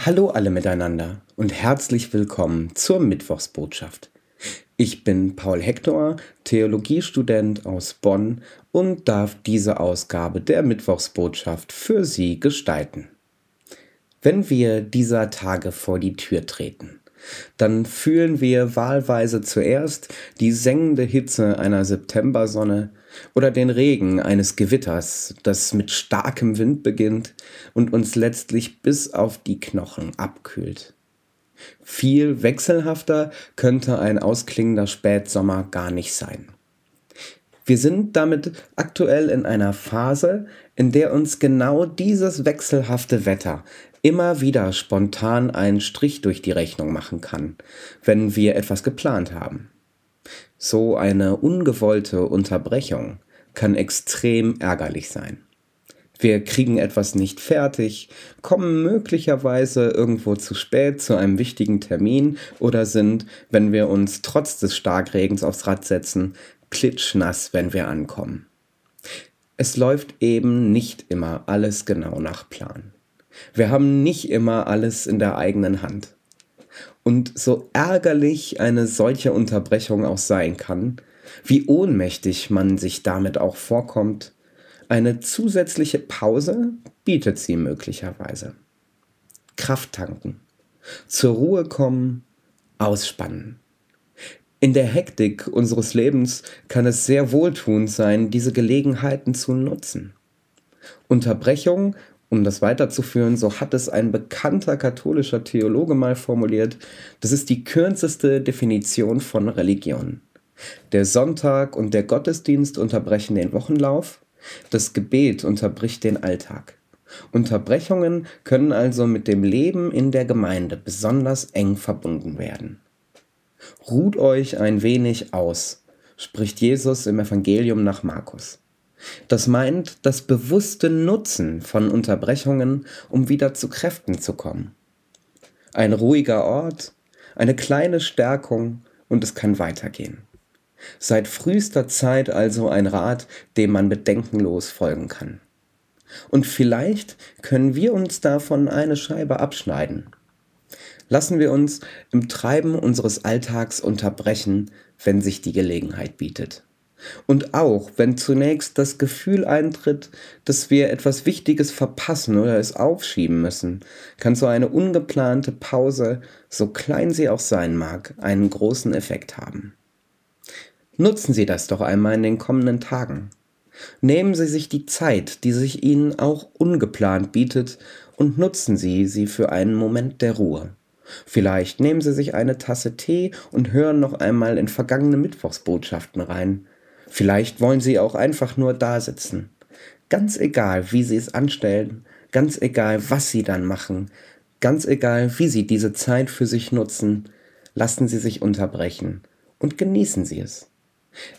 Hallo alle miteinander und herzlich willkommen zur Mittwochsbotschaft. Ich bin Paul Hector, Theologiestudent aus Bonn und darf diese Ausgabe der Mittwochsbotschaft für Sie gestalten. Wenn wir dieser Tage vor die Tür treten, dann fühlen wir wahlweise zuerst die sengende Hitze einer Septembersonne oder den Regen eines Gewitters, das mit starkem Wind beginnt und uns letztlich bis auf die Knochen abkühlt. Viel wechselhafter könnte ein ausklingender Spätsommer gar nicht sein. Wir sind damit aktuell in einer Phase, in der uns genau dieses wechselhafte Wetter immer wieder spontan einen Strich durch die Rechnung machen kann, wenn wir etwas geplant haben. So eine ungewollte Unterbrechung kann extrem ärgerlich sein. Wir kriegen etwas nicht fertig, kommen möglicherweise irgendwo zu spät zu einem wichtigen Termin oder sind, wenn wir uns trotz des Starkregens aufs Rad setzen, klitschnass, wenn wir ankommen. Es läuft eben nicht immer alles genau nach Plan. Wir haben nicht immer alles in der eigenen Hand. Und so ärgerlich eine solche Unterbrechung auch sein kann, wie ohnmächtig man sich damit auch vorkommt, eine zusätzliche Pause bietet sie möglicherweise. Kraft tanken, zur Ruhe kommen, ausspannen. In der Hektik unseres Lebens kann es sehr wohltuend sein, diese Gelegenheiten zu nutzen. Unterbrechung um das weiterzuführen, so hat es ein bekannter katholischer Theologe mal formuliert, das ist die kürzeste Definition von Religion. Der Sonntag und der Gottesdienst unterbrechen den Wochenlauf, das Gebet unterbricht den Alltag. Unterbrechungen können also mit dem Leben in der Gemeinde besonders eng verbunden werden. Ruht euch ein wenig aus, spricht Jesus im Evangelium nach Markus. Das meint das bewusste Nutzen von Unterbrechungen, um wieder zu Kräften zu kommen. Ein ruhiger Ort, eine kleine Stärkung und es kann weitergehen. Seit frühester Zeit also ein Rat, dem man bedenkenlos folgen kann. Und vielleicht können wir uns davon eine Scheibe abschneiden. Lassen wir uns im Treiben unseres Alltags unterbrechen, wenn sich die Gelegenheit bietet. Und auch wenn zunächst das Gefühl eintritt, dass wir etwas Wichtiges verpassen oder es aufschieben müssen, kann so eine ungeplante Pause, so klein sie auch sein mag, einen großen Effekt haben. Nutzen Sie das doch einmal in den kommenden Tagen. Nehmen Sie sich die Zeit, die sich Ihnen auch ungeplant bietet, und nutzen Sie sie für einen Moment der Ruhe. Vielleicht nehmen Sie sich eine Tasse Tee und hören noch einmal in vergangene Mittwochsbotschaften rein. Vielleicht wollen sie auch einfach nur da sitzen. Ganz egal, wie sie es anstellen, ganz egal, was sie dann machen, ganz egal, wie sie diese Zeit für sich nutzen, lassen sie sich unterbrechen und genießen sie es.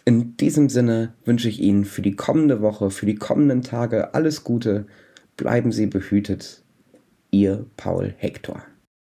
In diesem Sinne wünsche ich Ihnen für die kommende Woche, für die kommenden Tage alles Gute. Bleiben Sie behütet. Ihr Paul Hector.